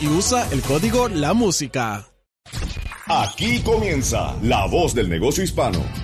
Y usa el código La Música. Aquí comienza La Voz del Negocio Hispano.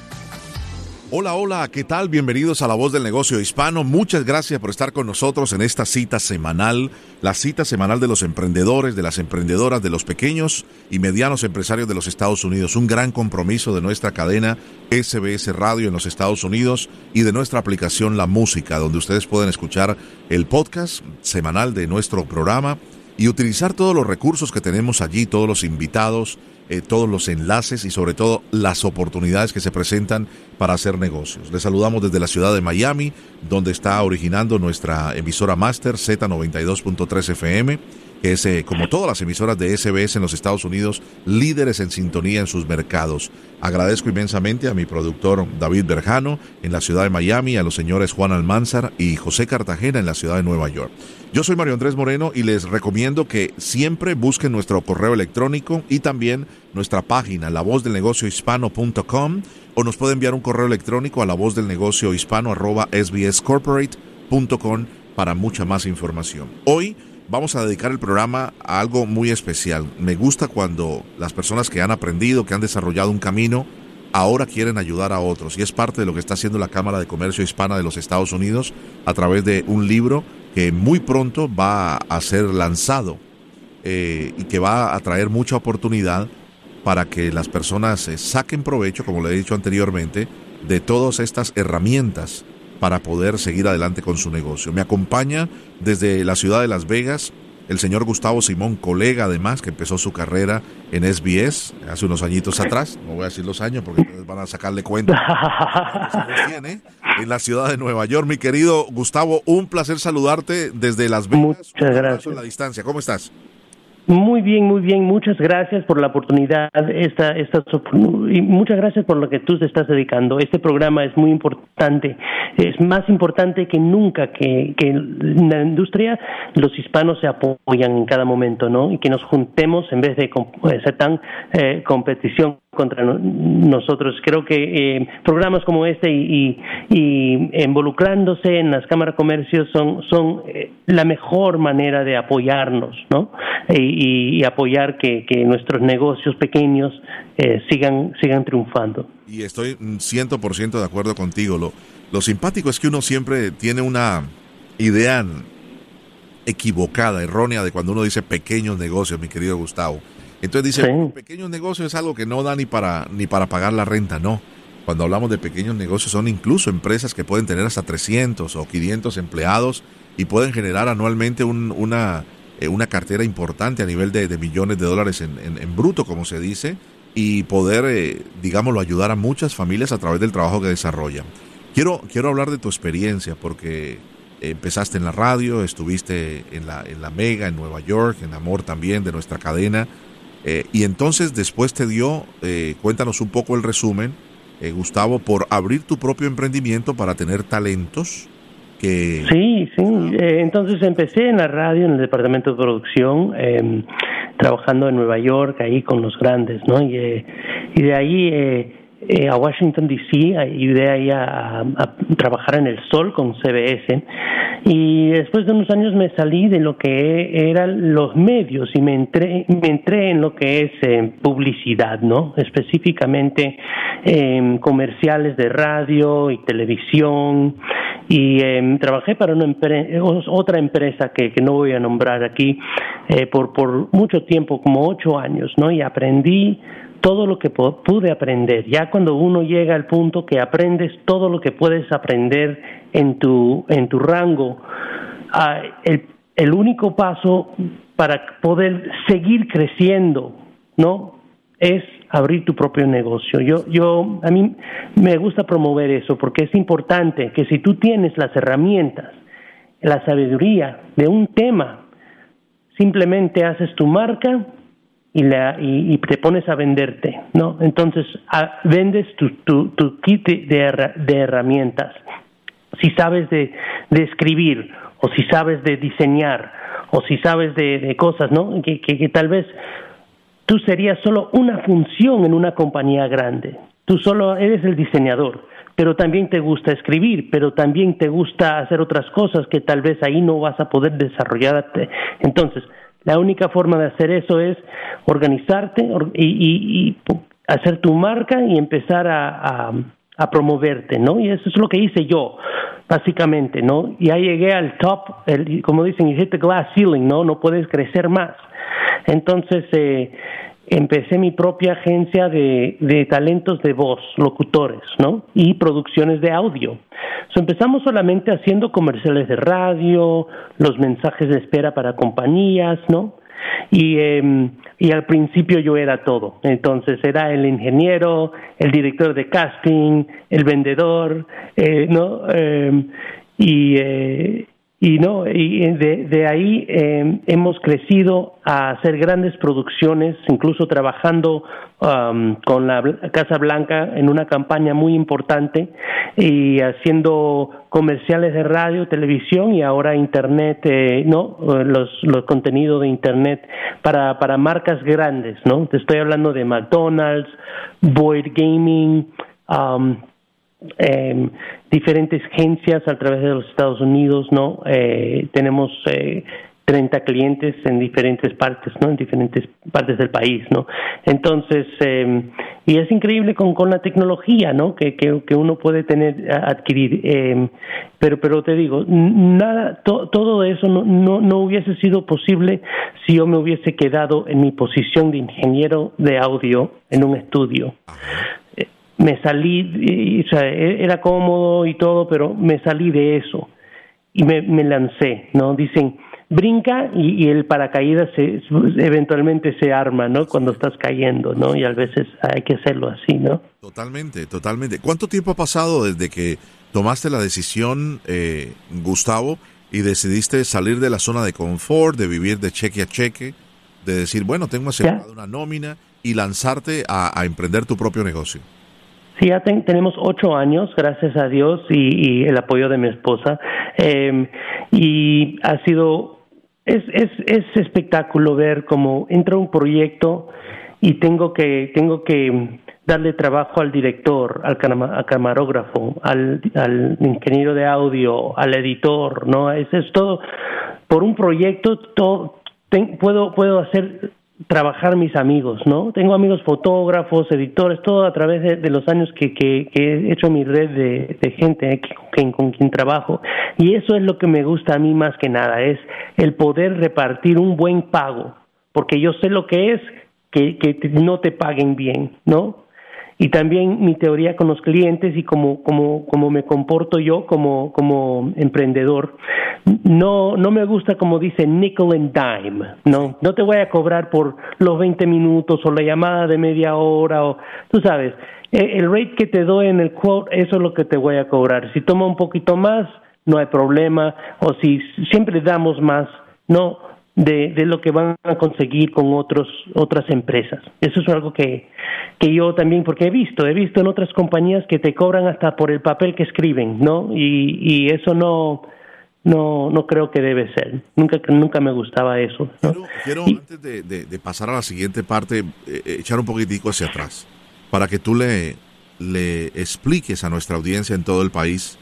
Hola, hola, ¿qué tal? Bienvenidos a La Voz del Negocio Hispano. Muchas gracias por estar con nosotros en esta cita semanal, la cita semanal de los emprendedores, de las emprendedoras, de los pequeños y medianos empresarios de los Estados Unidos. Un gran compromiso de nuestra cadena SBS Radio en los Estados Unidos y de nuestra aplicación La Música, donde ustedes pueden escuchar el podcast semanal de nuestro programa y utilizar todos los recursos que tenemos allí, todos los invitados, eh, todos los enlaces y sobre todo las oportunidades que se presentan para hacer negocios. Les saludamos desde la ciudad de Miami, donde está originando nuestra emisora Master Z92.3 FM que es, eh, como todas las emisoras de SBS en los Estados Unidos, líderes en sintonía en sus mercados. Agradezco inmensamente a mi productor David Berjano en la ciudad de Miami, a los señores Juan Almanzar y José Cartagena en la ciudad de Nueva York. Yo soy Mario Andrés Moreno y les recomiendo que siempre busquen nuestro correo electrónico y también nuestra página, lavozdelnegociohispano.com o nos puede enviar un correo electrónico a la voz del negocio hispano arroba sbscorporate.com para mucha más información. Hoy vamos a dedicar el programa a algo muy especial. Me gusta cuando las personas que han aprendido, que han desarrollado un camino, ahora quieren ayudar a otros. Y es parte de lo que está haciendo la Cámara de Comercio Hispana de los Estados Unidos a través de un libro que muy pronto va a ser lanzado eh, y que va a traer mucha oportunidad para que las personas eh, saquen provecho, como le he dicho anteriormente, de todas estas herramientas para poder seguir adelante con su negocio. Me acompaña desde la ciudad de Las Vegas el señor Gustavo Simón, colega además, que empezó su carrera en SBS hace unos añitos atrás, no voy a decir los años porque van a sacarle cuenta, en la ciudad de Nueva York. Mi querido Gustavo, un placer saludarte desde Las Vegas. Muchas gracias. En la distancia, ¿cómo estás? Muy bien, muy bien. Muchas gracias por la oportunidad. Esta, esta, y muchas gracias por lo que tú te estás dedicando. Este programa es muy importante. Es más importante que nunca que, que en la industria los hispanos se apoyan en cada momento, ¿no? Y que nos juntemos en vez de ser tan eh, competición contra nosotros. Creo que eh, programas como este y, involucrándose en las cámaras de comercio son, son eh, la mejor manera de apoyarnos, ¿no? Y, apoyar que, nuestros negocios pequeños eh, sigan, sigan triunfando. Y estoy 100% de acuerdo contigo. Lo, lo simpático es que uno siempre tiene una idea equivocada, errónea de cuando uno dice pequeños negocios, mi querido Gustavo. Entonces dice, pequeños pequeño negocio es algo que no da ni para, ni para pagar la renta, no. Cuando hablamos de pequeños negocios son incluso empresas que pueden tener hasta 300 o 500 empleados y pueden generar anualmente una, eh, una cartera importante a nivel de, millones de dólares en, en, bruto, como se dice, y poder, eh, digámoslo, ayudar a muchas familias a través del trabajo que desarrollan. Quiero, quiero hablar de tu experiencia porque empezaste en la radio, estuviste en la, en la Mega, en Nueva York, en Amor también, de nuestra cadena. Eh, y entonces después te dio, eh, cuéntanos un poco el resumen, eh, Gustavo, por abrir tu propio emprendimiento para tener talentos. Que... Sí, sí. entonces empecé en la radio, en el departamento de producción. Em, trabajando en Nueva York, ahí con los grandes, ¿no? Y, eh, y de ahí eh, a Washington, D.C., de ahí a, trabajar en el sol con CBS. Y después de unos años me salí de lo que eran los medios y me entré, me entré en lo que es eh, publicidad, ¿no? Específicamente en comerciales de radio y televisión. Y em, trabajé para una otra empresa que, que, no voy a nombrar aquí eh, por, por mucho tiempo, como ocho años, ¿no? Y aprendí todo lo que pude aprender. Ya cuando uno llega al punto que aprendes todo lo que puedes aprender en tu, en tu rango, ah, el, el único paso para poder seguir creciendo, ¿no? Es abrir tu propio negocio. Yo, yo, a mí me gusta promover eso porque es importante que si tú tienes las herramientas, la sabiduría de un tema, simplemente haces tu marca y, la, y, te pones a venderte, ¿no? Entonces, vendes tu, kit de, de, herramientas. Si sabes de, de, escribir, o si sabes de diseñar, o si sabes de, de cosas, ¿no? Que, que, que, tal vez tú serías solo una función en una compañía grande. Tú solo eres el diseñador, pero también te gusta escribir, pero también te gusta hacer otras cosas que tal vez ahí no vas a poder desarrollarte. Entonces, la única forma de hacer eso es organizarte y, hacer tu marca y empezar a, promoverte, ¿no? Y eso es lo que hice yo, básicamente, ¿no? Ya llegué al top, el, como dicen, the glass ceiling, ¿no? No puedes crecer más. Entonces, eh, empecé mi propia agencia de, de, talentos de voz, locutores, ¿no? Y producciones de audio. empezamos solamente haciendo comerciales de radio, los mensajes de espera para compañías, ¿no? Y, eh, y al principio yo era todo. Entonces era el ingeniero, el director de casting, el vendedor, eh, ¿no? Eh, y, eh, y no y de, de ahí eh, hemos crecido a hacer grandes producciones incluso trabajando um, con la Casa Blanca en una campaña muy importante y haciendo comerciales de radio televisión y ahora internet eh, no los los contenidos de internet para para marcas grandes no te estoy hablando de McDonald's Boyd Gaming um, eh, diferentes agencias a través de los Estados Unidos, ¿no? Eh, tenemos eh, 30 clientes en diferentes partes, ¿no? En diferentes partes del país, ¿no? Entonces, eh, y es increíble con, con la tecnología, ¿no? Que, que, que uno puede tener, adquirir. Eh, pero, pero te digo, nada, todo eso no, no, no hubiese sido posible si yo me hubiese quedado en mi posición de ingeniero de audio en un estudio me salí, o sea, e, era cómodo y todo, pero me salí de eso y me, me lancé, ¿no? Dicen, brinca y, el paracaídas se, eventualmente se arma, ¿no? Cuando estás cayendo, ¿no? Y a veces hay que hacerlo así, ¿no? Totalmente, totalmente. ¿Cuánto tiempo ha pasado desde que tomaste la decisión, eh, Gustavo, y decidiste salir de la zona de confort, de vivir de cheque a cheque, de decir, bueno, tengo asegurada una nómina y lanzarte a emprender tu propio negocio? Sí, ya tenemos ocho años, gracias a Dios y, el apoyo de mi esposa. Em, y ha sido, es, es, es espectáculo ver cómo entra un proyecto y tengo que, tengo que darle trabajo al director, al, camarógrafo, al, al, ingeniero de audio, al editor, ¿no? Eso es todo. Por un proyecto, todo, puedo, puedo hacer trabajar mis amigos, ¿no? Tengo amigos fotógrafos, editores, todo a través de, los años que, que, he hecho mi red de, gente con quien trabajo. Y eso es lo que me gusta a mí más que nada, es el poder repartir un buen pago, porque yo sé lo que es que, que no te paguen bien, ¿no? y también mi teoría con los clientes y como, como, como me comporto yo como, como emprendedor. No, no me gusta como dice nickel and dime, no, no te voy a cobrar por los 20 minutos o la llamada de media hora o, tú sabes, e, el rate que te doy en el quote, eso es lo que te voy a cobrar. Si toma un poquito más, no hay problema, o si siempre damos más, no, de, de, lo que van a conseguir con otros otras empresas. Eso es algo que, que yo también, porque he visto, he visto en otras compañías que te cobran hasta por el papel que escriben, ¿no? Y, y eso no, no no creo que debe ser. Nunca nunca me gustaba eso. Quiero, antes de, pasar a la siguiente parte eh, eh, echar un poquitico hacia atrás para que tú le le expliques a nuestra audiencia en todo el país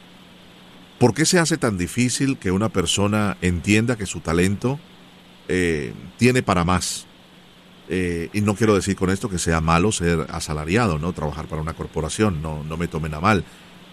por qué se hace tan difícil que una persona entienda que su talento eh, tiene para más y no quiero decir con esto que sea malo ser asalariado no trabajar para una corporación no no me tomen a mal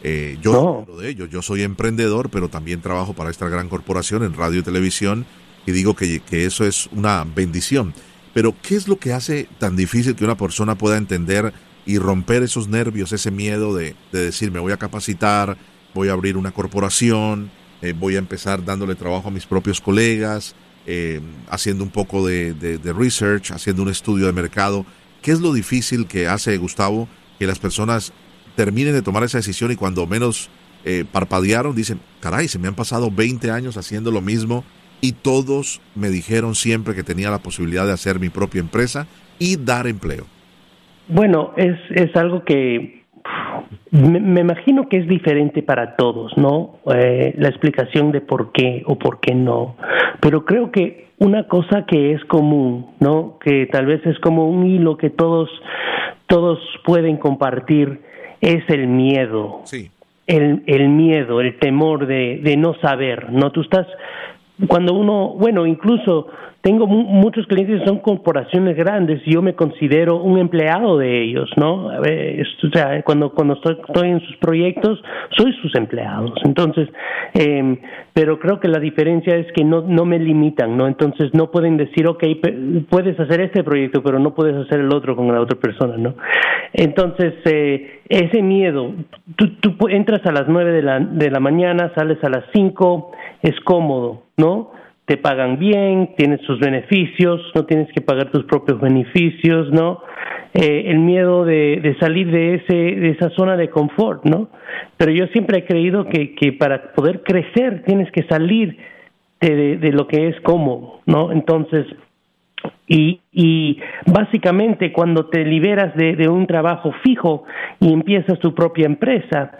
eh, yo de ello, yo soy emprendedor, pero también trabajo para esta gran corporación en radio y televisión y digo que, eso es una bendición. Pero ¿qué es lo que hace tan difícil que una persona pueda entender y romper esos nervios, ese miedo de, decir me voy a capacitar, voy a abrir una corporación, eh, voy a empezar dándole trabajo a mis propios colegas, eh, haciendo un poco de, de research, haciendo un estudio de mercado? ¿Qué es lo difícil que hace Gustavo que las personas terminen de tomar esa decisión y cuando menos eh, parpadearon, dicen, caray, se me han pasado 20 años haciendo lo mismo y todos me dijeron siempre que tenía la posibilidad de hacer mi propia empresa y dar empleo. Bueno, es, es algo que me, imagino que es diferente para todos, ¿no? Eh, la explicación de por qué o por qué no. Pero creo que una cosa que es común, ¿no? Que tal vez es como un hilo que todos, todos pueden compartir es el miedo. Sí. El, el miedo, el temor de, de no saber, ¿no? Tú estás, cuando uno, bueno, incluso tengo muchos clientes que son corporaciones grandes y yo me considero un empleado de ellos, ¿no? o sea, cuando, cuando estoy, en sus proyectos, soy sus empleados. Entonces, eh, pero creo que la diferencia es que no, no me limitan, ¿no? Entonces no pueden decir, ok, puedes hacer este proyecto, pero no puedes hacer el otro con la otra persona, ¿no? Entonces, eh, ese miedo, tú, tú entras a las nueve de la, de la mañana, sales a las cinco, es cómodo, ¿no? Te pagan bien, tienes sus beneficios, no tienes que pagar tus propios beneficios, ¿no? Eh, el miedo de, de, salir de, ese, de esa zona de confort, ¿no? Pero yo siempre he creído que, que para poder crecer tienes que salir de, de, lo que es cómodo, ¿no? Entonces, y, y básicamente cuando te liberas de, de, un trabajo fijo y empiezas tu propia empresa,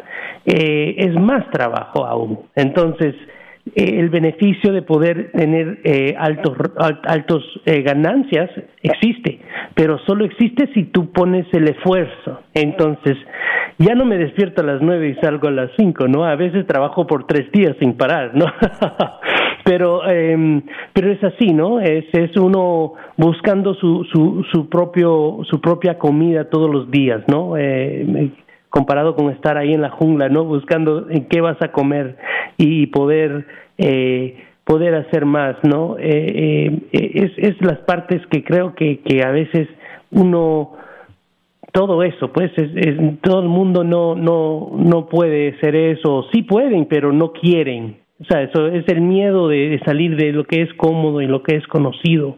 eh, es más trabajo aún. Entonces, eh, el beneficio de poder tener eh, altos, altos eh, ganancias existe, pero solo existe si tú pones el esfuerzo. Entonces, ya no me despierto a las nueve y salgo a las cinco, ¿no? A veces trabajo por tres días sin parar, ¿no? pero, eh, pero es así, ¿no? Es, es uno buscando su, su, su, propio, su propia comida todos los días, ¿no? Eh, comparado con estar ahí en la jungla, ¿no? Buscando en qué vas a comer y poder eh, poder hacer más, ¿no? Eh, eh, es, es las partes que creo que, que a veces uno todo eso, pues es, todo el mundo no no no puede ser eso, sí pueden, pero no quieren. O sea, eso es el miedo de salir de lo que es cómodo y lo que es conocido.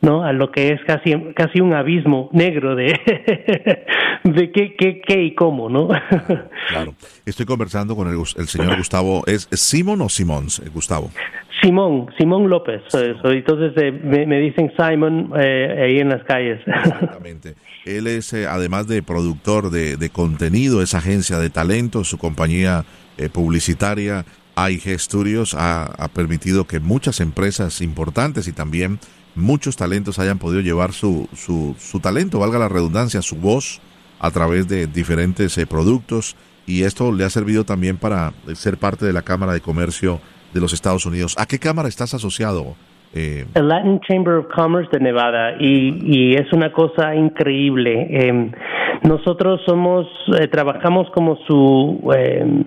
¿No? A lo que es casi, casi un abismo negro de, de qué, qué, qué y cómo, ¿no? claro. Estoy conversando con el, el señor Gustavo. ¿Es, Simón o Simón, eh, Gustavo? Simón, Simón López. entonces eh, me, dicen Simon eh, ahí en las calles. Exactamente. Él es, además de productor de, de, contenido, es agencia de talento, su compañía publicitaria AIG Studios ha, ha permitido que muchas empresas importantes y también muchos talentos hayan podido llevar su, su, su talento, valga la redundancia, su voz a través de diferentes eh, productos y esto le ha servido también para ser parte de la Cámara de Comercio de los Estados Unidos. ¿A qué cámara estás asociado? Eh, Latin Chamber of Commerce de Nevada y, y es una cosa increíble. Eh, nosotros somos, eh, trabajamos como su, eh,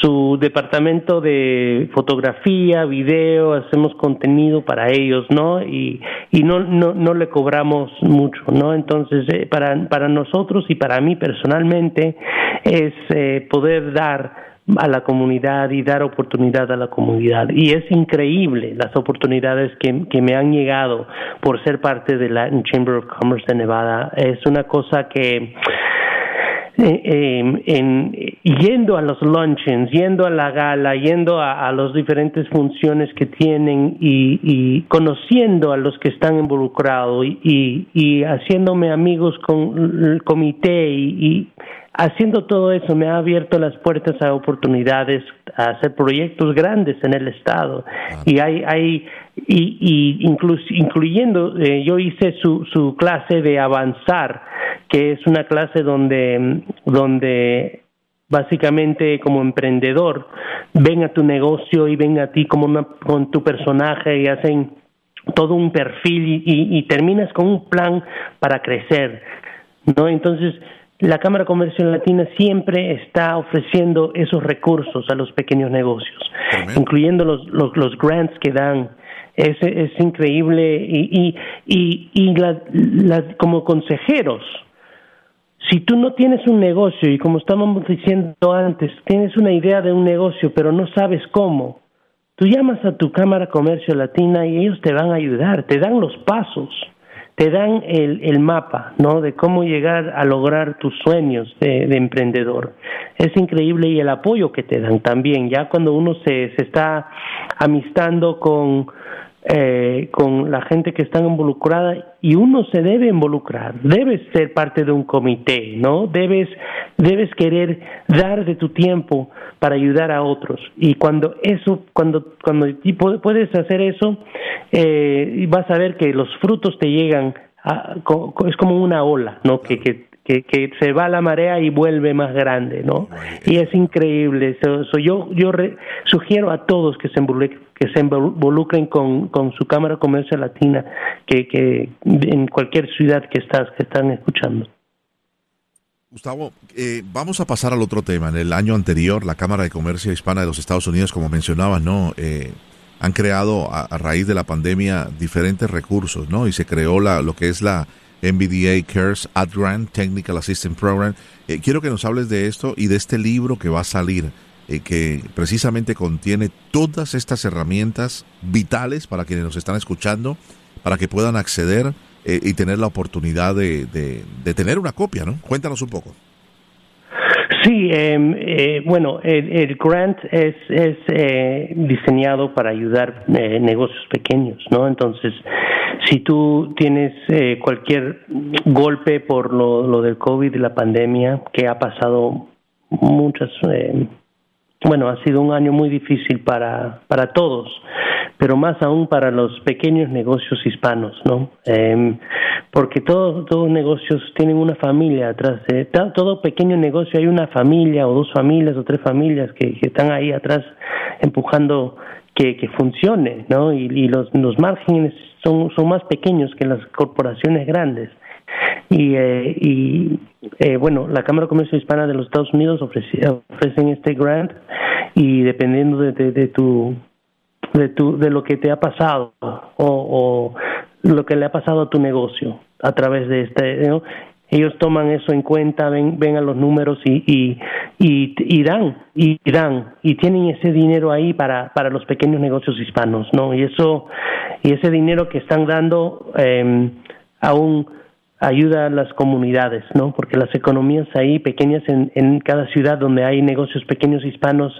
su departamento de fotografía, video, hacemos contenido para ellos, ¿no? Y, y no, no, no le cobramos mucho, ¿no? Entonces, eh, para, para nosotros y para mí personalmente es poder dar a la comunidad y dar oportunidad a la comunidad. Y es increíble las oportunidades que, que me han llegado por ser parte de la Chamber of Commerce de Nevada. Es una cosa que eh, em, en, yendo a los luncheons, yendo a la gala, yendo a, a las diferentes funciones que tienen y, y, conociendo a los que están involucrados y, y, haciéndome amigos con el comité y, haciendo todo eso me ha abierto las puertas a oportunidades, a hacer proyectos grandes en el Estado. Ah. Y hay, hay y, y incluyendo, eh, yo hice su, su clase de avanzar, que es una clase donde, donde básicamente como emprendedor ven a tu negocio y ven a ti como una, con tu personaje y hacen todo un perfil y, y terminas con un plan para crecer, ¿no? Entonces, la Cámara Comercio Latina siempre está ofreciendo esos recursos a los pequeños negocios, incluyendo los, los, los, grants que dan. Es, es increíble. Y, y, y, la, como consejeros, si tú no tienes un negocio y como estábamos diciendo antes, tienes una idea de un negocio pero no sabes cómo, tú llamas a tu Cámara Comercio Latina y ellos te van a ayudar, te dan los pasos te dan el, el mapa, ¿no? De cómo llegar a lograr tus sueños de, de, emprendedor. Es increíble y el apoyo que te dan también. Ya cuando uno se, se está amistando con eh, con la gente que está involucrada y uno se debe involucrar, debes ser parte de un comité, ¿no? Debes, debes querer dar de tu tiempo para ayudar a otros y cuando eso, cuando, cuando puedes hacer eso, eh, vas a ver que los frutos te llegan, es como una ola, ¿no? Que, que, que, se va la marea y vuelve más grande, ¿no? Y es increíble. yo yo sugiero a todos que se involucren, que se involucren con, con su Cámara Comercio Latina, que, que en cualquier ciudad que estás, que están escuchando. Gustavo, eh, vamos a pasar al otro tema. En el año anterior, la Cámara de Comercio Hispana de los Estados Unidos, como mencionabas, ¿no? Eh, han creado a, a, raíz de la pandemia diferentes recursos, ¿no? Y se creó la, lo que es la MBDA CARES Ad Grant Technical Assistance Program. Eh, quiero que nos hables de esto y de este libro que va a salir, eh, que precisamente contiene todas estas herramientas vitales para quienes nos están escuchando, para que puedan acceder eh, y tener la oportunidad de, de, tener una copia, ¿no? Cuéntanos un poco. Sí, eh, bueno, el, grant es, es eh, diseñado para ayudar eh, negocios pequeños, ¿no? Entonces, si tú tienes eh, cualquier golpe por lo, lo del COVID y la pandemia, que ha pasado muchas, eh, bueno, ha sido un año muy difícil para, para todos, pero más aún para los pequeños negocios hispanos, ¿no? Eh, porque todos todos negocios tienen una familia atrás. De, todo pequeño negocio hay una familia o dos familias o tres familias que, que están ahí atrás empujando que, que funcione, ¿no? Y, los, los márgenes son, son más pequeños que las corporaciones grandes. Y, eh, y eh, bueno, la Cámara de Comercio Hispana de los Estados Unidos ofrece, ofrecen este grant y dependiendo de, de, tu de tu de lo que te ha pasado o, o lo que le ha pasado a tu negocio a través de este. Ellos toman eso en cuenta, ven, ven a los números y, y, y, dan, y dan, y tienen ese dinero ahí para, para los pequeños negocios hispanos, ¿no? Y eso, y ese dinero que están dando eh, aún ayuda a las comunidades, ¿no? Porque las economías ahí pequeñas en, en cada ciudad donde hay negocios pequeños hispanos,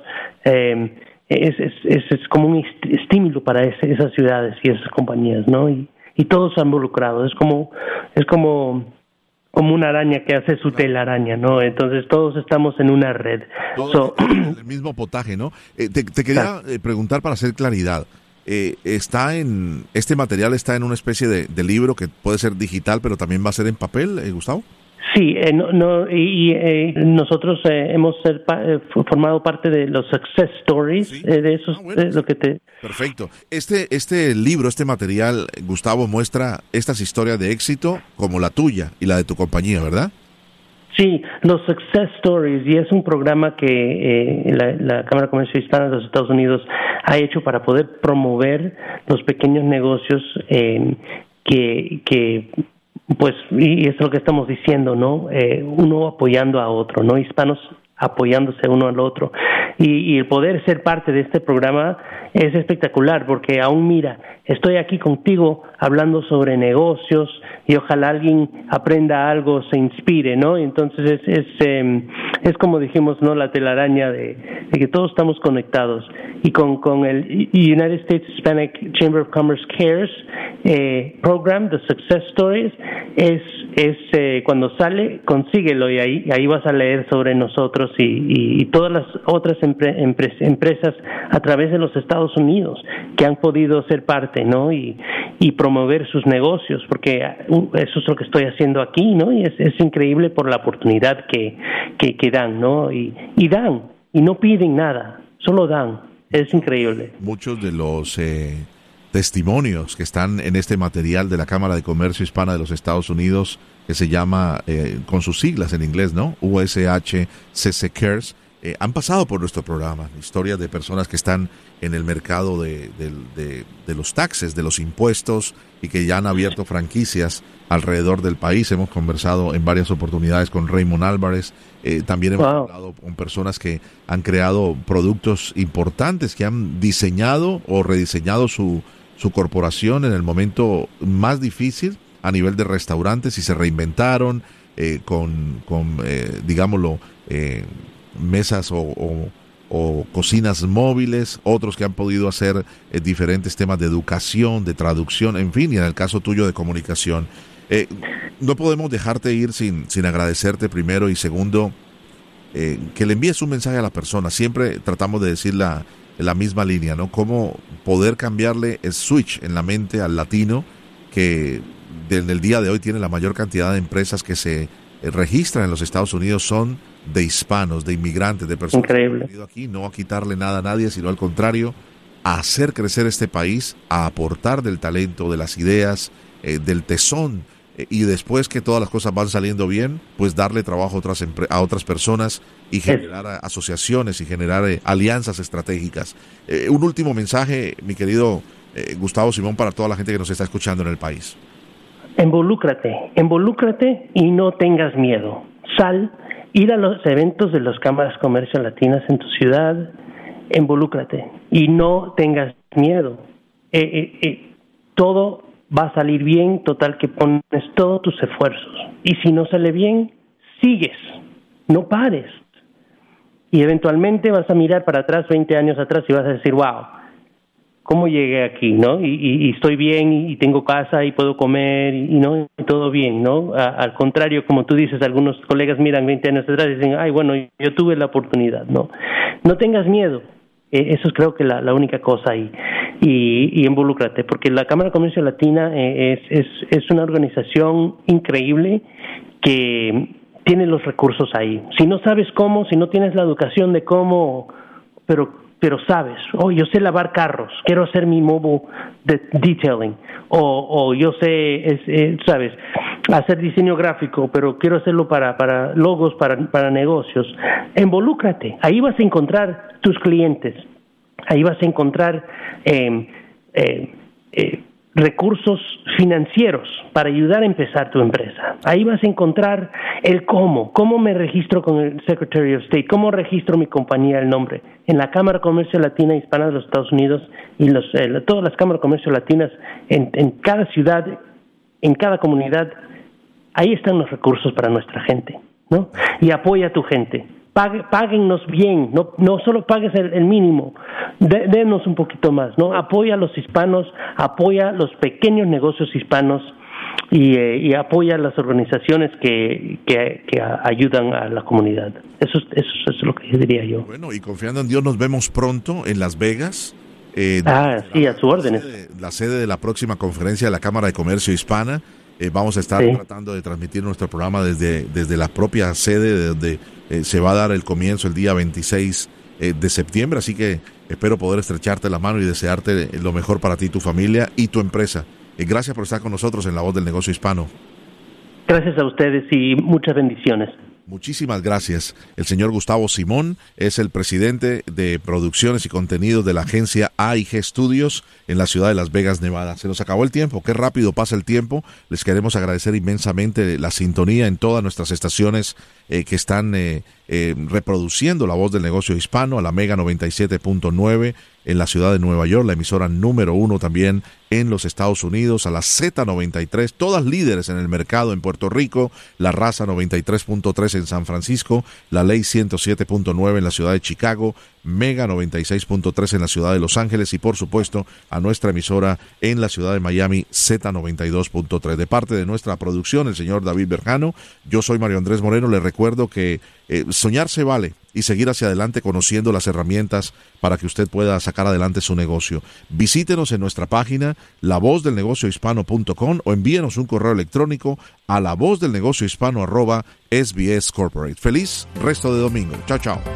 eh, es, es, es, como un estímulo para esas ciudades y esas compañías, ¿no? Y, y todos han involucrado, es como, es como como una araña que hace su telaraña, ¿no? Entonces todos estamos en una red. el mismo potaje, ¿no? Eh, te, quería eh, preguntar para hacer claridad. Eh, está en este material está en una especie de, de, libro que puede ser digital, pero también va a ser en papel, Gustavo. Sí, eh, no, no, y, eh, nosotros eh, hemos ser, eh, formado parte de los success stories de esos, ah, lo que te. Perfecto. Este, este libro, este material, Gustavo muestra estas historias de éxito como la tuya y la de tu compañía, ¿verdad? Sí, los Success Stories, y es un programa que eh, la, la, Cámara de Comercio Hispana de los Estados Unidos ha hecho para poder promover los pequeños negocios eh, que, que pues, y es lo que estamos diciendo, ¿no? Eh, uno apoyando a otro, ¿no? Hispanos apoyándose uno al otro. Y, y, el poder ser parte de este programa es espectacular porque aún mira, estoy aquí contigo hablando sobre negocios y ojalá alguien aprenda algo, se inspire, ¿no? Entonces es, es, eh, es como dijimos, ¿no? La telaraña de, que todos estamos conectados. Y con, con el United States Hispanic Chamber of Commerce Cares, eh, program, The Success Stories, es, es eh, cuando sale, consíguelo y ahí, ahí vas a leer sobre nosotros y, y, todas las otras empresas a través de los Estados Unidos que han podido ser parte, ¿no? Y, y promover sus negocios, porque eso es lo que estoy haciendo aquí, ¿no? Y es, increíble por la oportunidad que, que, dan, ¿no? Y, y dan, y no piden nada, solo dan. Es increíble. Muchos de los eh, testimonios que están en este material de la Cámara de Comercio Hispana de los Estados Unidos, que se llama, eh, con sus siglas en inglés, ¿no? USH CC Cares, eh, han pasado por nuestro programa. Historias de personas que están en el mercado de, de, los taxes, de los impuestos y que ya han abierto franquicias alrededor del país. Hemos conversado en varias oportunidades con Raymond Álvarez. Eh, también hemos hablado con personas que han creado productos importantes, que han diseñado o rediseñado su, su corporación en el momento más difícil a nivel de restaurantes y se reinventaron eh, con, con digámoslo, mesas o, cocinas móviles, otros que han podido hacer diferentes temas de educación, de traducción, en fin, y en el caso tuyo de comunicación. no podemos dejarte ir sin, sin agradecerte primero y segundo, que le envíes un mensaje a la persona. Siempre tratamos de decir la, la misma línea, ¿no? Cómo poder cambiarle el switch en la mente al latino que en el día de hoy tiene la mayor cantidad de empresas que se eh, registran en los Estados Unidos son de hispanos, de inmigrantes, de personas que han venido aquí, no a quitarle nada a nadie, sino al contrario, a hacer crecer este país, a aportar del talento, de las ideas, eh, del tesón y después que todas las cosas van saliendo bien, pues darle trabajo a otras, a otras personas y generar asociaciones y generar eh, alianzas estratégicas. Eh, un último mensaje, mi querido eh, Gustavo Simón, para toda la gente que nos está escuchando en el país. Involúcrate, involúcrate y no tengas miedo. Sal, ir a los eventos de las cámaras comercio latinas en tu ciudad, involúcrate y no tengas miedo. todo va a salir bien, total que pones todos tus esfuerzos. Y si no sale bien, sigues, no pares. Y eventualmente vas a mirar para atrás, 20 años atrás, y vas a decir, wow, ¿cómo llegué aquí? ¿no? Y, estoy bien, y tengo casa, y puedo comer, y, no, todo bien, ¿no? al contrario, como tú dices, algunos colegas miran 20 años atrás y dicen, ay, bueno, yo tuve la oportunidad, ¿no? No tengas miedo, eh, eso es creo que la, única cosa ahí. Y, y, involúcrate, porque la Cámara de Comercio Latina eh, es, es, es una organización increíble que tiene los recursos ahí. Si no sabes cómo, si no tienes la educación de cómo, pero pero sabes, oh, yo sé lavar carros, quiero hacer mi mobile detailing, o, o yo sé, eh, sabes, hacer diseño gráfico, pero quiero hacerlo para, para logos, para, para negocios. Involúcrate, ahí vas a encontrar tus clientes, ahí vas a encontrar eh, eh, eh recursos financieros para ayudar a empezar tu empresa. Ahí vas a encontrar el cómo, cómo me registro con el Secretary of State, cómo registro mi compañía, el nombre. En la Cámara de Comercio Latina Hispana de los Estados Unidos y los, eh, todas las cámaras de comercio latinas en, en cada ciudad, en cada comunidad, ahí están los recursos para nuestra gente, ¿no? Y apoya a tu gente páguennos bien, no, no solo pagues el, mínimo, denos un poquito más, ¿no? Apoya a los hispanos, apoya a los pequeños negocios hispanos y, eh, y apoya a las organizaciones que, que, ayudan a la comunidad. Eso, eso, es lo que diría yo. Bueno, y confiando en Dios, nos vemos pronto en Las Vegas. Eh, ah, sí, a su orden. La sede de la próxima conferencia de la Cámara de Comercio Hispana. Eh, vamos a estar tratando de transmitir nuestro programa desde, desde la propia sede donde eh, se va a dar el comienzo el día 26 eh, de septiembre, así que espero poder estrecharte la mano y desearte lo mejor para ti, tu familia y tu empresa. gracias por estar con nosotros en La Voz del Negocio Hispano. Gracias a ustedes y muchas bendiciones. Muchísimas gracias. El señor Gustavo Simón es el presidente de producciones y contenidos de la agencia AIG Studios en la ciudad de Las Vegas, Nevada. Se nos acabó el tiempo, qué rápido pasa el tiempo. Les queremos agradecer inmensamente la sintonía en todas nuestras estaciones eh, que están eh, eh, reproduciendo la voz del negocio hispano a la Mega 97.9 en la ciudad de Nueva York, la emisora número uno también en los Estados Unidos, a la Z93, todas líderes en el mercado en Puerto Rico, la raza 93.3 en San Francisco, la ley 107.9 en la ciudad de Chicago, Mega 96.3 en la ciudad de Los Ángeles y por supuesto a nuestra emisora en la ciudad de Miami Z92.3. De parte de nuestra producción, el señor David Berjano, yo soy Mario Andrés Moreno, le recuerdo que eh, soñar se vale y seguir hacia adelante conociendo las herramientas para que usted pueda sacar adelante su negocio. Visítenos en nuestra página lavozdelnegociohispano.com o envíenos un correo electrónico a la voz del negocio hispano SBS Corporate. Feliz resto de domingo. Chao, chao.